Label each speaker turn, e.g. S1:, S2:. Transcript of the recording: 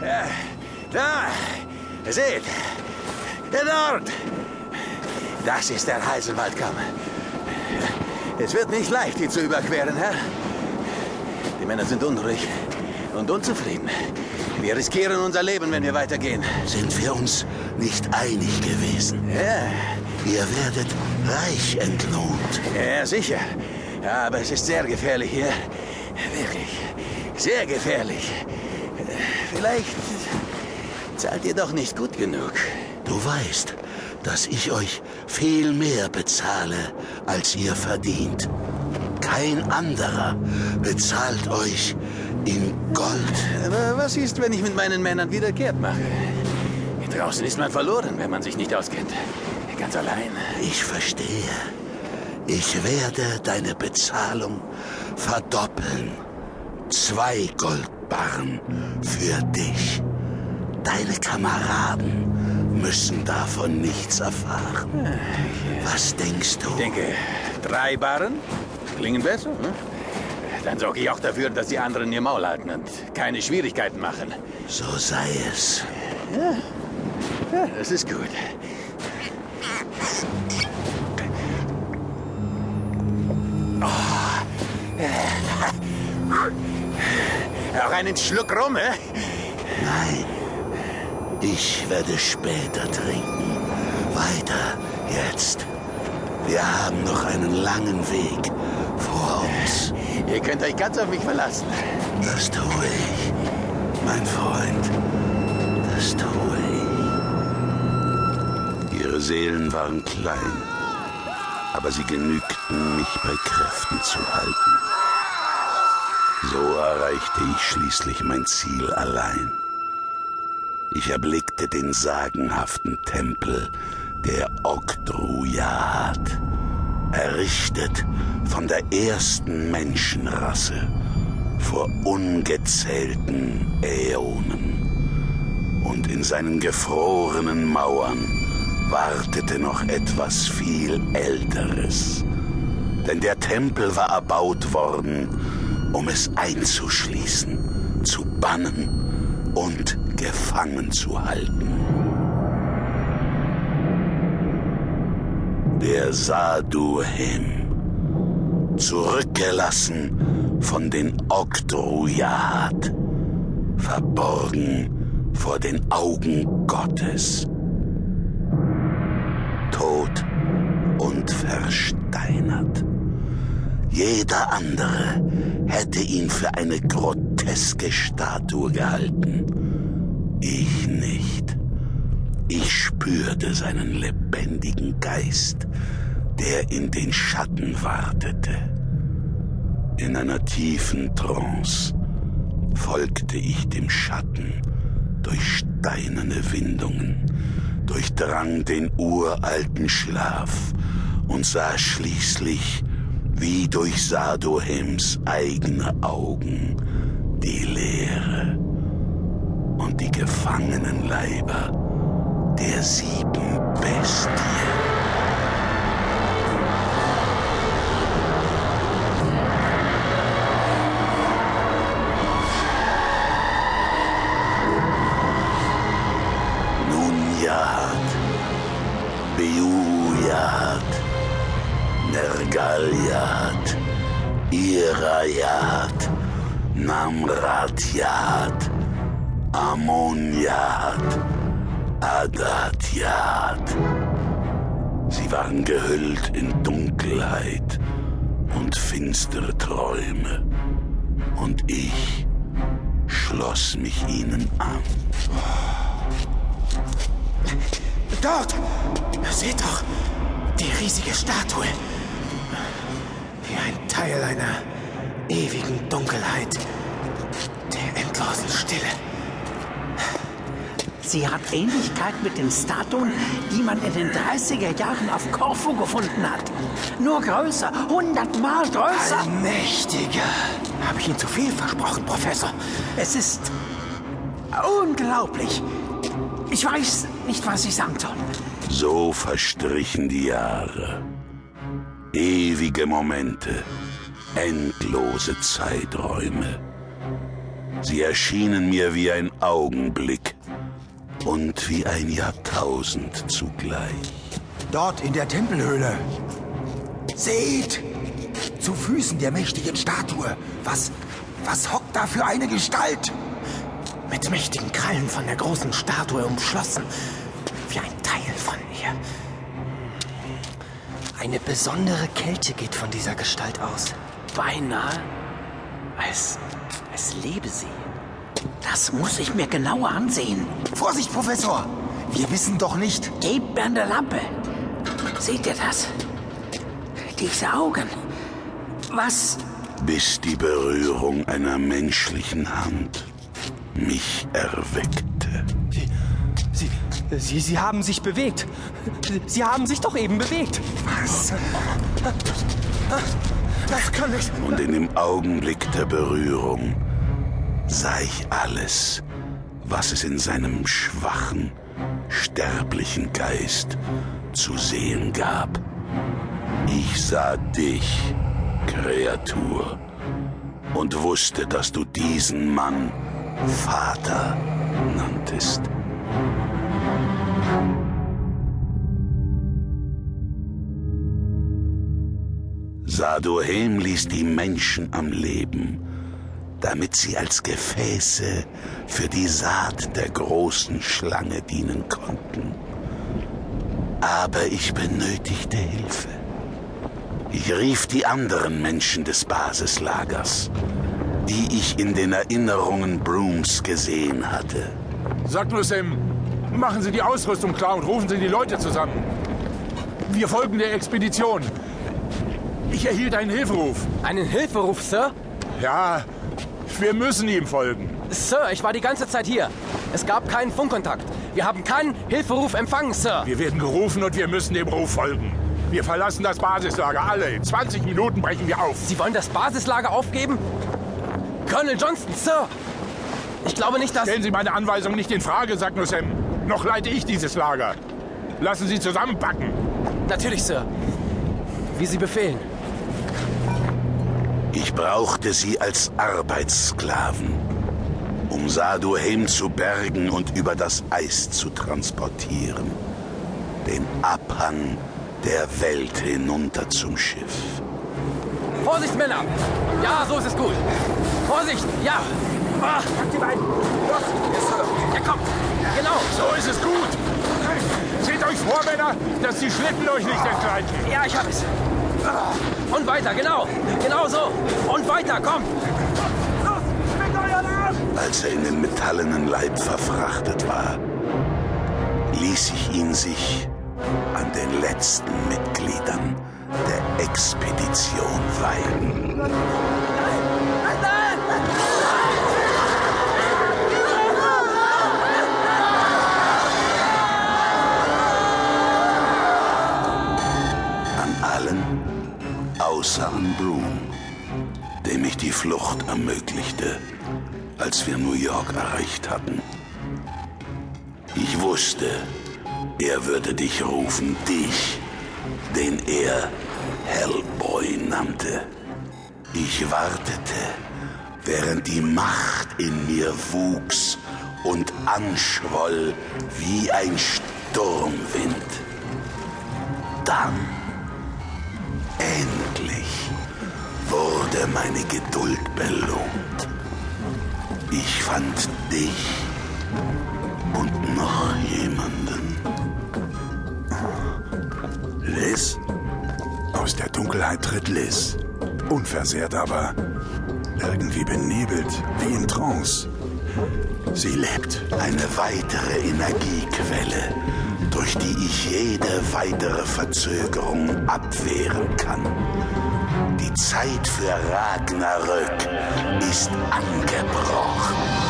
S1: Da, seht, dort. Das ist der Heiselwaldkamm. Es wird nicht leicht, ihn zu überqueren, Herr. Die Männer sind unruhig und unzufrieden. Wir riskieren unser Leben, wenn wir weitergehen.
S2: Sind wir uns nicht einig gewesen?
S1: Ja.
S2: Ihr werdet reich entlohnt.
S1: Ja, sicher. Aber es ist sehr gefährlich hier. Wirklich. Sehr gefährlich. Vielleicht zahlt ihr doch nicht gut genug.
S2: Du weißt, dass ich euch viel mehr bezahle, als ihr verdient. Kein anderer bezahlt euch in Gold.
S1: Aber was ist, wenn ich mit meinen Männern wieder kehrt mache? Hier draußen ist man verloren, wenn man sich nicht auskennt. Ganz allein.
S2: Ich verstehe. Ich werde deine Bezahlung verdoppeln. Zwei Goldbarren für dich. Deine Kameraden müssen davon nichts erfahren. Was denkst du?
S1: Ich denke, drei Barren klingen besser. Hm? Dann sorge ich auch dafür, dass die anderen ihr Maul halten und keine Schwierigkeiten machen.
S2: So sei es.
S1: Ja, ja das ist gut. Auch einen Schluck rum, hä?
S2: Nein. Ich werde später trinken. Weiter jetzt. Wir haben noch einen langen Weg vor uns.
S1: Ihr könnt euch ganz auf mich verlassen.
S2: Das tue ich, mein Freund. Das tue ich. Ihre Seelen waren klein, aber sie genügten, mich bei Kräften zu halten. So erreichte ich schließlich mein Ziel allein. Ich erblickte den sagenhaften Tempel der Oktrujat, errichtet von der ersten Menschenrasse vor ungezählten Äonen. Und in seinen gefrorenen Mauern wartete noch etwas viel Älteres. Denn der Tempel war erbaut worden, um es einzuschließen, zu bannen und gefangen zu halten. Der Saduhem, zurückgelassen von den Oktrujat, verborgen vor den Augen Gottes, tot und versteinert. Jeder andere hätte ihn für eine groteske Statue gehalten. Ich nicht. Ich spürte seinen lebendigen Geist, der in den Schatten wartete. In einer tiefen Trance folgte ich dem Schatten durch steinerne Windungen, durchdrang den uralten Schlaf und sah schließlich, wie durch Sadohems eigene Augen, die Leere und die gefangenen Leiber der sieben Bestien. Irajad, Namratjad, Ammoniat, Adatjat. Sie waren gehüllt in Dunkelheit und finstere Träume. Und ich schloss mich ihnen an.
S3: Dort! Seht doch! Die riesige Statue! Wie ein Teil einer ewigen Dunkelheit. Der endlosen Stille.
S4: Sie hat Ähnlichkeit mit den Statuen, die man in den 30er Jahren auf Korfu gefunden hat. Nur größer, hundertmal größer.
S3: Allmächtiger! Habe ich Ihnen zu viel versprochen, Professor?
S4: Es ist unglaublich. Ich weiß nicht, was ich sagen soll.
S2: So verstrichen die Jahre. Ewige Momente, endlose Zeiträume. Sie erschienen mir wie ein Augenblick und wie ein Jahrtausend zugleich.
S5: Dort in der Tempelhöhle. Seht! Zu Füßen der mächtigen Statue. Was, was hockt da für eine Gestalt?
S3: Mit mächtigen Krallen von der großen Statue umschlossen. Wie ein Teil von ihr. Eine besondere Kälte geht von dieser Gestalt aus. Beinahe, als, als lebe sie.
S4: Das muss ich mir genauer ansehen.
S5: Vorsicht, Professor! Wir wissen doch nicht.
S4: Gebt mir eine Lampe. Seht ihr das? Diese Augen. Was?
S2: Bis die Berührung einer menschlichen Hand mich erweckte.
S6: Sie, Sie, Sie haben sich bewegt. Sie haben sich doch eben bewegt.
S5: Was?
S6: Das kann nicht.
S2: Und in dem Augenblick der Berührung sah ich alles, was es in seinem schwachen, sterblichen Geist zu sehen gab. Ich sah dich, Kreatur, und wusste, dass du diesen Mann Vater nanntest. Sadohem ließ die Menschen am Leben, damit sie als Gefäße für die Saat der großen Schlange dienen konnten. Aber ich benötigte Hilfe. Ich rief die anderen Menschen des Basislagers, die ich in den Erinnerungen Brooms gesehen hatte.
S1: Sagt nur Sam, machen Sie die Ausrüstung klar und rufen Sie die Leute zusammen. Wir folgen der Expedition. Ich erhielt einen Hilferuf.
S6: Einen Hilferuf, Sir?
S1: Ja, wir müssen ihm folgen.
S6: Sir, ich war die ganze Zeit hier. Es gab keinen Funkkontakt. Wir haben keinen Hilferuf empfangen, Sir.
S1: Wir werden gerufen und wir müssen dem Ruf folgen. Wir verlassen das Basislager alle. In 20 Minuten brechen wir auf.
S6: Sie wollen das Basislager aufgeben? Colonel Johnston, Sir! Ich glaube nicht, dass...
S1: Stellen Sie meine Anweisung nicht in Frage, Sam. Noch leite ich dieses Lager. Lassen Sie zusammenpacken.
S6: Natürlich, Sir. Wie Sie befehlen.
S2: Ich brauchte sie als Arbeitssklaven, um Saduhem zu bergen und über das Eis zu transportieren. Den Abhang der Welt hinunter zum Schiff.
S6: Vorsicht, Männer! Ja, so ist es gut. Vorsicht, ja! Ah,
S5: Die beiden. Los, yes, Sir.
S6: ja, komm! Genau!
S1: So ist es gut. Seht euch vor, Männer, dass die Schlitten euch nicht entgleiten.
S6: Ja, ich hab es. Ah, Und weiter, genau! Genau so! Und weiter, komm!
S2: Als er in den metallenen Leib verfrachtet war, ließ ich ihn sich an den letzten Mitgliedern der Expedition weihen. Dem ich die Flucht ermöglichte, als wir New York erreicht hatten. Ich wusste, er würde dich rufen, dich, den er Hellboy nannte. Ich wartete, während die Macht in mir wuchs und anschwoll wie ein Sturmwind. Dann, endlich, wurde meine Geduld belohnt. Ich fand dich und noch jemanden.
S7: Liz? Aus der Dunkelheit tritt Liz. Unversehrt, aber irgendwie benebelt, wie in Trance. Sie lebt.
S2: Eine weitere Energiequelle, durch die ich jede weitere Verzögerung abwehren kann. Die Zeit für Ragnarök ist angebrochen.